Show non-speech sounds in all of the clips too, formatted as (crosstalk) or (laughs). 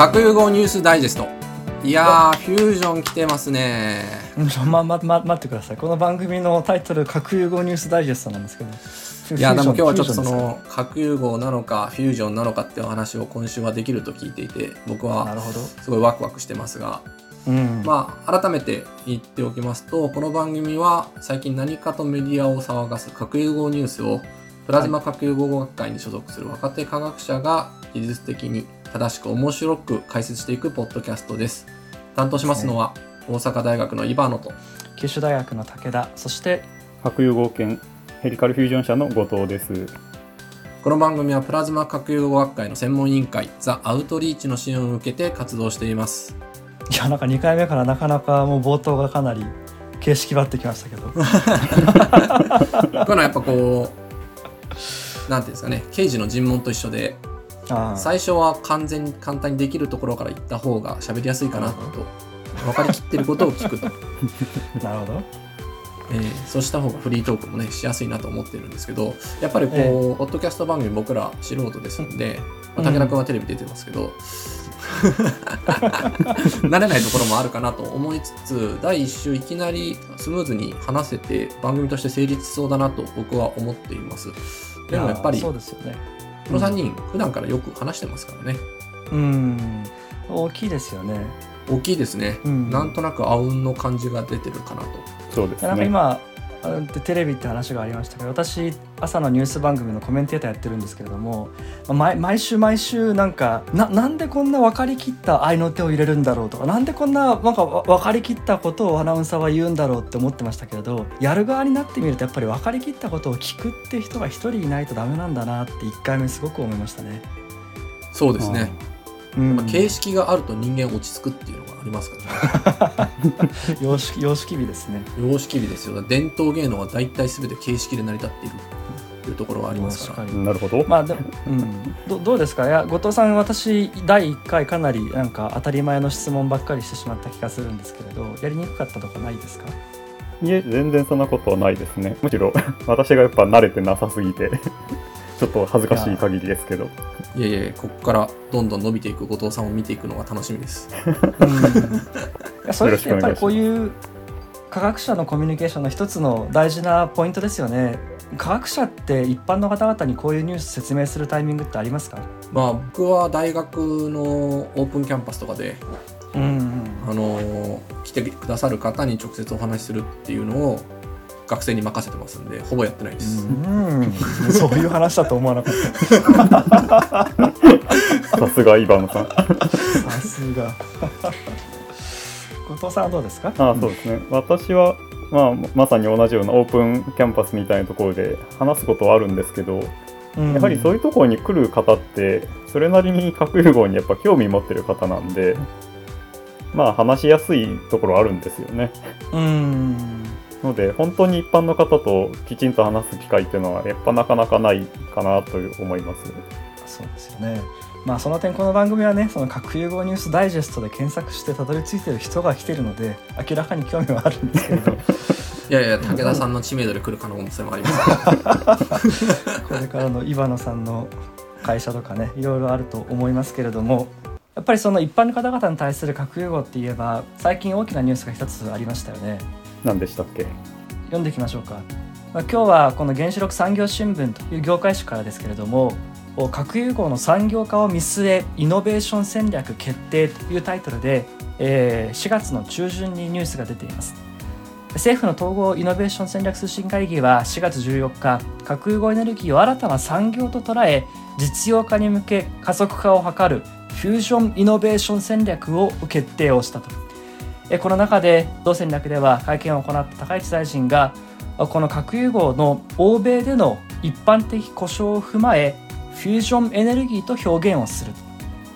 核融合ニュースダイジェスト。いやーフュージョン来てますね。ままま待ってください。この番組のタイトル「核融合ニュースダイジェスト」なんですけど。いやでも今日はちょっとその核融合なのかフュージョンなのかっていう話を今週はできると聞いていて僕はすごいワクワクしてますが。うん、まあ改めて言っておきますとこの番組は最近何かとメディアを騒がす核融合ニュースをプラズマ核融合学会に所属する若手科学者が技術的に正しく面白く解説していくポッドキャストです。担当しますのは、大阪大学のイバノと九州大学の武田、そして核融合研ヘリカルフュージョン社の後藤です。この番組はプラズマ核融合学会の専門委員会ザ・アウトリーチの支援を受けて活動しています。いやなんか2回目からなかなかもう冒頭がかなり形式ばってきましたけど。(laughs) このやっぱこうなんていうんですかね刑事の尋問と一緒で最初は完全に簡単にできるところから言った方が喋りやすいかなと分かりきってることを聞くと。(laughs) なるほど、えー、そうした方がフリートークもねしやすいなと思ってるんですけどやっぱりこう、えー、ポッドキャスト番組僕ら素人ですんで、まあ、武田君はテレビ出てますけど、(laughs) 慣れないところもあるかなと思いつつ第1週いきなりスムーズに話せて番組として成立しそうだなと僕は思っています。でもやっぱりそうですよねこの3人、普段からよく話してますからね。うん、大きいですよね。大きいですね。うん、なんとなくあうんの感じが出てるかなと。そうですね。なんか今テレビって話がありましたけど私朝のニュース番組のコメンテーターやってるんですけれども毎毎週毎週なんかななんでこんな分かりきった愛の手を入れるんだろうとかなんでこんななんか分かりきったことをアナウンサーは言うんだろうって思ってましたけれどやる側になってみるとやっぱり分かりきったことを聞くって人が一人いないとダメなんだなって1回目すごく思いましたね。そうですね、うん、形式があると人間落ち着くっていうのがありますからね。(laughs) 様式様式美ですね。様式美ですよ。伝統芸能は大体全て形式で成り立っているというところはありますから。なるほど。まあでも、うん、どどうですか？いや後藤さん私第1回かなりなんか当たり前の質問ばっかりしてしまった気がするんですけれどやりにくかったとかないですか？いえ全然そんなことはないですね。むしろ (laughs) 私がやっぱ慣れてなさすぎてちょっと恥ずかしい限りですけど。いやいやここからどんどん伸びていく後藤さんを見ていくのが楽しみです。うん、それってやっぱりこういう科学者のコミュニケーションの一つの大事なポイントですよね。科学者って一般の方々にこういうニュース説明するタイミングってありますか？まあ僕は大学のオープンキャンパスとかで、うんうん、あの来てくださる方に直接お話しするっていうのを学生に任せてますんでほぼやってないです、うん。そういう話だと思わなかった。(laughs) さすがイバンさん。さすが。後藤さんはどうですか？あそうですね。私はまあ、まさに同じようなオープンキャンパスみたいなところで話すことはあるんですけど、うん、やはりそういうところに来る方ってそれなりに核融合にやっぱ興味持ってる方なんでまあ話しやすいところあるんですよね。うんので本当に一般の方ときちんと話す機会っていうのはやっぱなかなかないかなと思います。そうですよね。まあその点この番組はねその核融合ニュースダイジェストで検索してたどり着いてる人が来てるので明らかに興味はあるんですけど。(laughs) いやいや武田さんの知名度で来る可能性もあります。(laughs) これからの岩野さんの会社とかねいろいろあると思いますけれどもやっぱりその一般の方々に対する核融合って言えば最近大きなニュースが一つありましたよね。何でしたっけ？読んでいきましょうか、まあ、今日はこの原子力産業新聞という業界誌からですけれども核融合の産業化を見据えイノベーション戦略決定というタイトルで、えー、4月の中旬にニュースが出ています。政府の統合イノベーション戦略推進会議は4月14日核融合エネルギーを新たな産業と捉え実用化に向け加速化を図るフュージョンイノベーション戦略を決定をしたと。この中で同戦略では会見を行った高市大臣がこの核融合の欧米での一般的故障を踏まえフュージョンエネルギーと表現をする。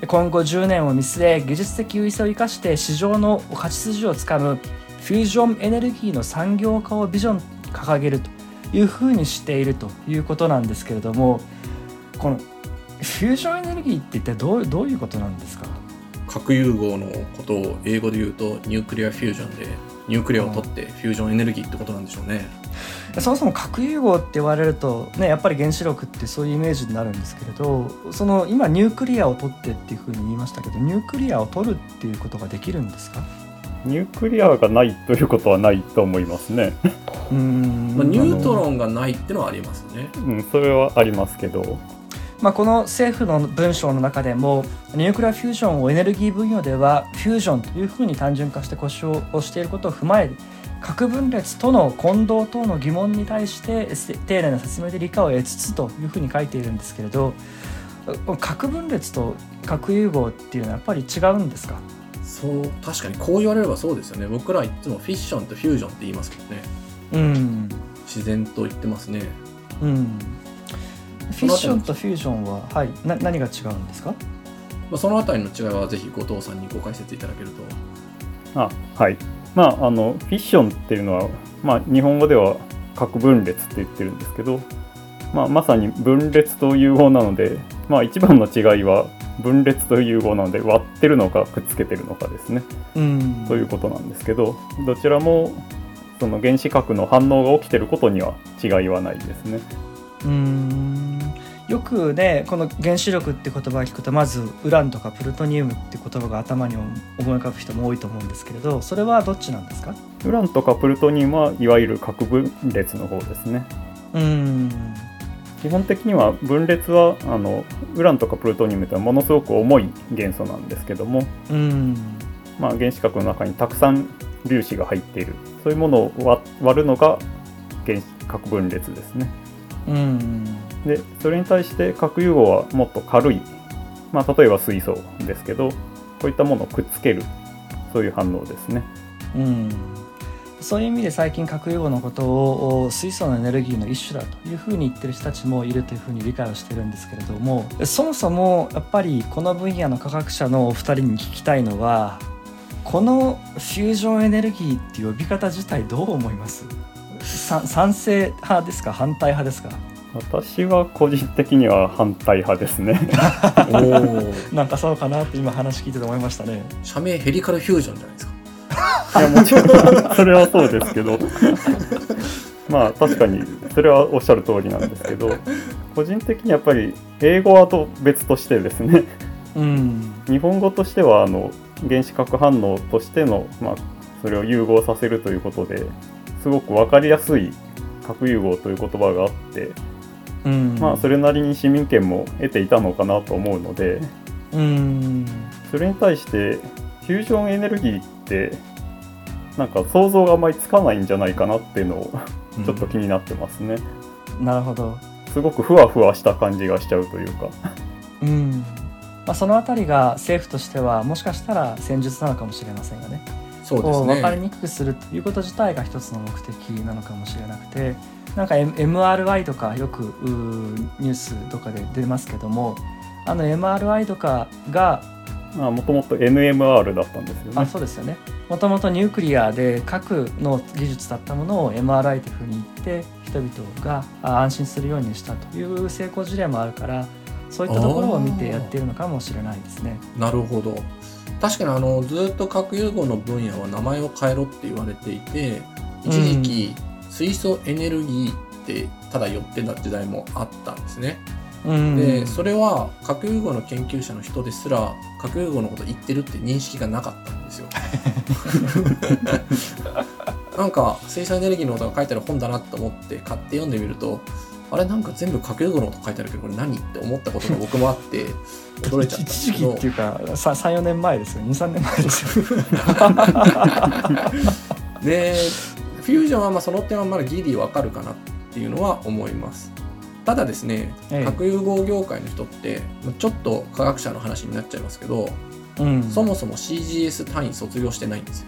今後10年を見据え技術的優位性を生かして市場の勝ち筋をつかむフュージョンエネルギーの産業化をビジョン掲げるというふうにしているということなんですけれどもこのフュージョンエネルギーって一体どうどういうことなんですか？核融合のことを英語で言うと nuclear fusion で nuclear を取ってフュージョンエネルギーってことなんでしょうね。そもそも核融合って言われると、ね、やっぱり原子力ってそういうイメージになるんですけれどその今 nuclear を取ってっていうふうに言いましたけど nuclear を取るっていうことができるんですか？ニュークリアがないということはないと思いますね。うん、まあ、ニュートロンがないってのはありますね。うん、それはありますけど。まあ、この政府の文章の中でもニュークリアフュージョンをエネルギー分野ではフュージョンというふうに単純化して故障をしていることを踏まえ核分裂との混同等の疑問に対して丁寧な説明で理解を得つつというふうに書いているんですけれど核分裂と核融合っていうのはやっぱり違うんですか？そう確かにこう言われればそうですよね。僕らいつもフィッションとフュージョンって言いますけどね。うん。自然と言ってますね。うんフィッションとフュージョンは、はい、な何が違うんですか、まあ、そのあたりの違いはぜひ後藤さんにご解説いただけると。あはい。まああのフィッションっていうのは、まあ、日本語では核分裂って言ってるんですけど、まあ、まさに分裂と融合なので、まあ、一番の違いは分裂と融合なので割ってるのかくっつけてるのかですね、うん、ということなんですけどどちらもその原子核の反応が起きてることには違いはないですね。うんよくねこの原子力って言葉を聞くとまずウランとかプルトニウムって言葉が頭に思い浮かぶ人も多いと思うんですけれどそれはどっちなんですか？ウランとかプルトニウムはいわゆる核分裂の方ですね。うん。基本的には分裂はあのウランとかプルトニウムというのはものすごく重い元素なんですけども、うん。まあ、原子核の中にたくさん粒子が入っている。そういうものを割るのが原子核分裂ですね。うんでそれに対して核融合はもっと軽い、まあ、例えば水素ですけどこういったものをくっつける。そういう反応ですね。うん。そういう意味で最近核融合のことを水素のエネルギーの一種だというふうに言ってる人たちもいるというふうに理解をしてるんですけれどもそもそもやっぱりこの分野の科学者のお二人に聞きたいのはこのフュージョンエネルギーっていう呼び方自体どう思います？賛成派ですか？反対派ですか？私は個人的には反対派ですね。お (laughs) なんかそうかなって今話聞いてて思いましたね。社名ヘリカルフュージョンじゃないですか。いやもちろんそれはそうですけど。(laughs) まあ確かにそれはおっしゃる通りなんですけど。個人的にやっぱり英語はと別としてですね、うん、日本語としてはあの原子核反応としての、まあ、それを融合させるということですごく分かりやすい核融合という言葉があってうん、まあそれなりに市民権も得ていたのかなと思うので、うん、それに対してフュージョンエネルギーってなんか想像があまりつかないんじゃないかなっていうのをちょっと気になってますね。うん、なるほど。すごくふわふわした感じがしちゃうというか。うん。まあ、その辺りが政府としてはもしかしたら戦術なのかもしれませんよね。そうですね分かりにくくするということ自体が一つの目的なのかもしれなくてなんか MRI とかよくニュースとかで出ますけどもあの MRI とかがもともと NMR だったんですよね。あそうですよね。もともとニュークリアで核の技術だったものを MRI というふうに言って人々が安心するようにしたという成功事例もあるからそういったところを見てやっているのかもしれないですね。なるほど。確かにあのずっと核融合の分野は名前を変えろって言われていて一時期、水素エネルギーってただ寄ってた時代もあったんですね。でそれは核融合の研究者の人ですら核融合のこと言ってるって認識がなかったんですよ。(laughs) なんか水素エネルギーのことが書いてある本だなと思って買って読んでみるとあれなんか全部核融合のこと書いてあるけどこれ何って思ったことが僕もあって (laughs) 驚いちゃった一時期っていうか34年前ですよ23年前ですよ。でフュージョンはまあその点はまだギリわかるかなっていうのは思います。ただですね、核融合業界の人ってちょっと科学者の話になっちゃいますけど、うん、そもそも CGS 単位卒業してないんですよ。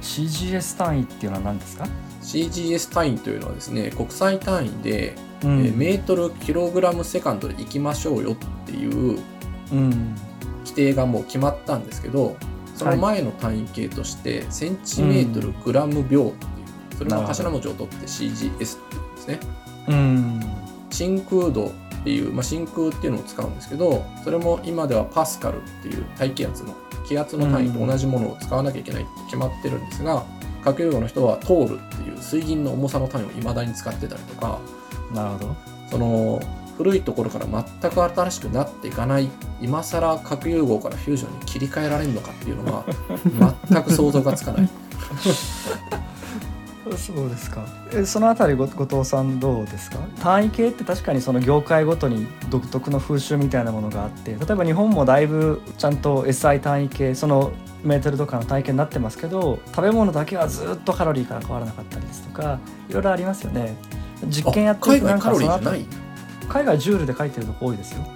CGS 単位っていうのは何ですか？CGS 単位というのはですね国際単位で、うん、えー、メートルキログラムセカンドで行きましょうよっていう規定がもう決まったんですけどその前の単位形として、センチメートルグラム秒っていうそれの頭文字を取って CGS っていうんですね。うん、真空度っていう、まあ、真空っていうのを使うんですけどそれも今ではパスカルっていう大気圧の気圧の単位と同じものを使わなきゃいけないって決まってるんですが、核融合の人は通るっていう水銀の重さの単位を未だに使ってたりとかなるほど。その古いところから全く新しくなっていかない今更核融合からフュージョンに切り替えられるのかっていうのは全く想像がつかない (laughs) そうですか。えそのあたり後藤さんどうですか？単位系って確かにその業界ごとに独特の風習みたいなものがあって例えば日本もだいぶちゃんと SI 単位系そのメートルとかの単位系になってますけど食べ物だけはずっとカロリーから変わらなかったりですとかいろいろありますよね。実験やってるとなんかその海外ジュールで書いてるとこ多いですよ。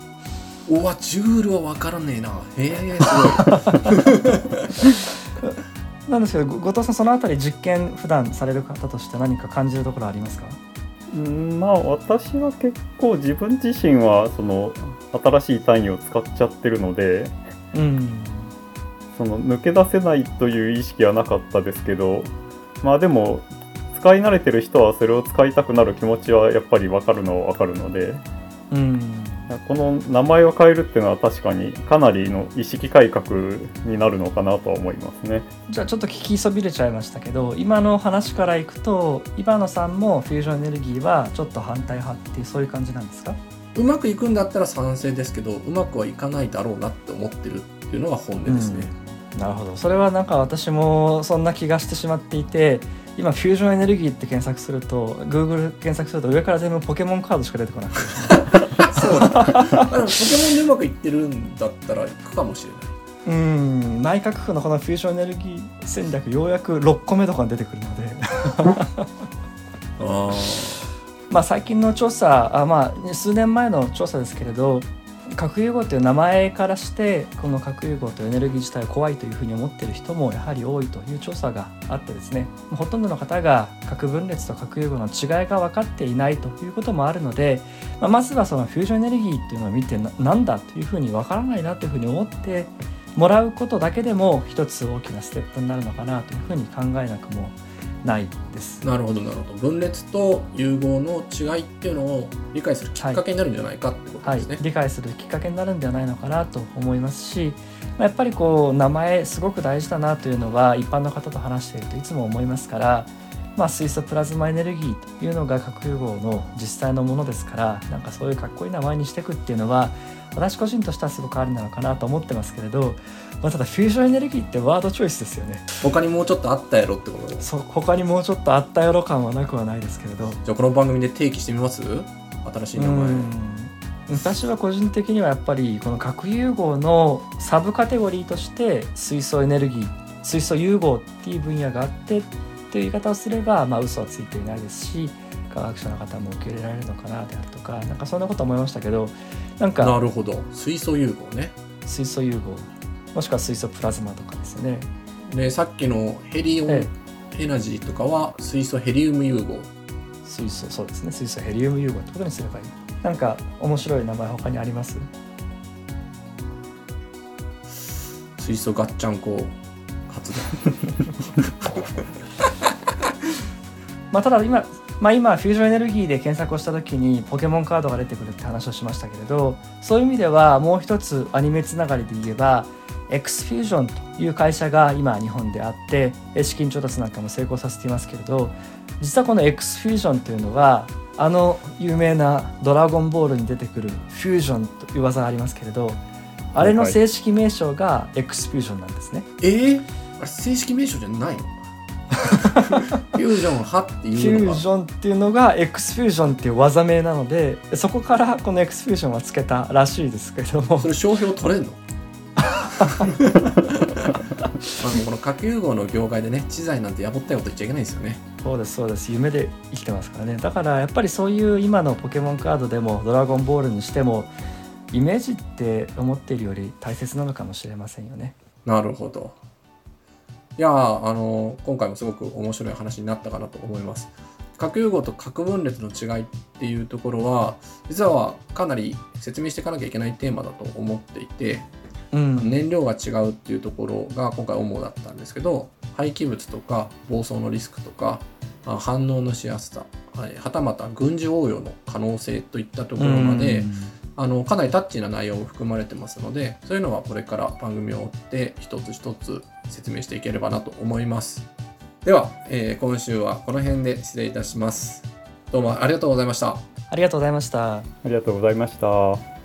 おわジュールは分からねえな。へえすごい (laughs) なんですけど後藤さんそのあたり実験普段される方として何か感じるところありますか？うんまあ私は結構自分自身はその新しい単位を使っちゃってるので、うん、その抜け出せないという意識はなかったですけどまあでも使い慣れてる人はそれを使いたくなる気持ちはやっぱり分かるのは分かるので、うん、この名前を変えるっていうのは確かにかなりの意識改革になるのかなとは思いますね。じゃあちょっと聞きそびれちゃいましたけど今の話からいくと今野さんもフュージョンエネルギーはちょっと反対派っていうそういう感じなんですか？うまくいくんだったら賛成ですけどうまくはいかないだろうなって思ってるっていうのが本音ですね、うん、なるほど。それはなんか私もそんな気がしてしまっていて今フュージョンエネルギーって検索すると Google 検索すると上から全部ポケモンカードしか出てこなくてそうだ。ポケモンでうまくいってるんだったら行くかもしれない。うん。内閣府のこのフュージョンエネルギー戦略ようやく6個目とかに出てくるので。あまあ最近の調査あまあ数年前の調査ですけれど核融合という名前からしてこの核融合というエネルギー自体怖いというふうに思っている人もやはり多いという調査があってですねほとんどの方が核分裂と核融合の違いが分かっていないということもあるので、まあ、まずはそのフュージョンエネルギーっていうのを見てなんだというふうに分からないなというふうに思ってもらうことだけでも一つ大きなステップになるのかなというふうに考えなくもないです。なるほどなるほど。分裂と融合の違いっていうのを理解するきっかけになるんじゃないかってことですね、はい、理解するきっかけになるんではないのかなと思いますしやっぱりこう名前すごく大事だなというのは一般の方と話しているといつも思いますからまあ、水素プラズマエネルギーというのが核融合の実際のものですからなんかそういうかっこいい名前にしていくっていうのは私個人としてはすごくありなのかなと思ってますけれど、まあ、ただフュージョンエネルギーってワードチョイスですよね。他にもうちょっとあったやろってこと？そう他にもうちょっとあったやろ感はなくはないですけれど。じゃあこの番組で提起してみます？新しい名前。私は個人的にはやっぱりこの核融合のサブカテゴリーとして水素エネルギー水素融合っていう分野があってという言い方をすれば、まあ、嘘はついていないですし科学者の方も受け入れられるのかなであるとかなんかそんなこと思いましたけどなんかなるほど。水素融合ね。水素融合。もしくは水素プラズマとかですね。でさっきのヘリオンエナジーとかは水素ヘリウム融合。水素そうですね。水素ヘリウム融合ってことにすればいい。なんか面白い名前他にあります？水素ガッチャンコ発電 (laughs) まあ、ただ今、まあ、今フュージョンエネルギーで検索をした時にポケモンカードが出てくるって話をしましたけれどそういう意味ではもう一つアニメつながりで言えば X フュージョンという会社が今日本であって資金調達なんかも成功させていますけれど実はこの X フュージョンというのはあの有名な「ドラゴンボール」に出てくるフュージョンという技がありますけれどあれの正式名称が X フュージョンなんですね。えー、あれ正式名称じゃないの？フュージョン派っていうフュージョンっていうのが X フュージョンっていう技名なのでそこからこの X フュージョンはつけたらしいですけども。それ商標取れんの？(laughs) あのこの核融合の業界でね知財なんてやぼったいこと言っちゃいけないですよね。そうですそうです。夢で生きてますからね。だからやっぱりそういう今のポケモンカードでもドラゴンボールにしてもイメージって思っているより大切なのかもしれませんよね。なるほどいやあの今回もすごく面白い話になったかなと思います。核融合と核分裂の違いっていうところは実はかなり説明していかなきゃいけないテーマだと思っていて、うん、燃料が違うっていうところが今回主だったんですけど廃棄物とか暴走のリスクとか反応のしやすさ、はたまた軍事応用の可能性といったところまで、うんあのかなりタッチな内容も含まれてますのでそういうのはこれから番組を追って一つ一つ説明していければなと思います。では、えー、今週はこの辺で失礼いたします。どうもありがとうございました。ありがとうございました。ありがとうございました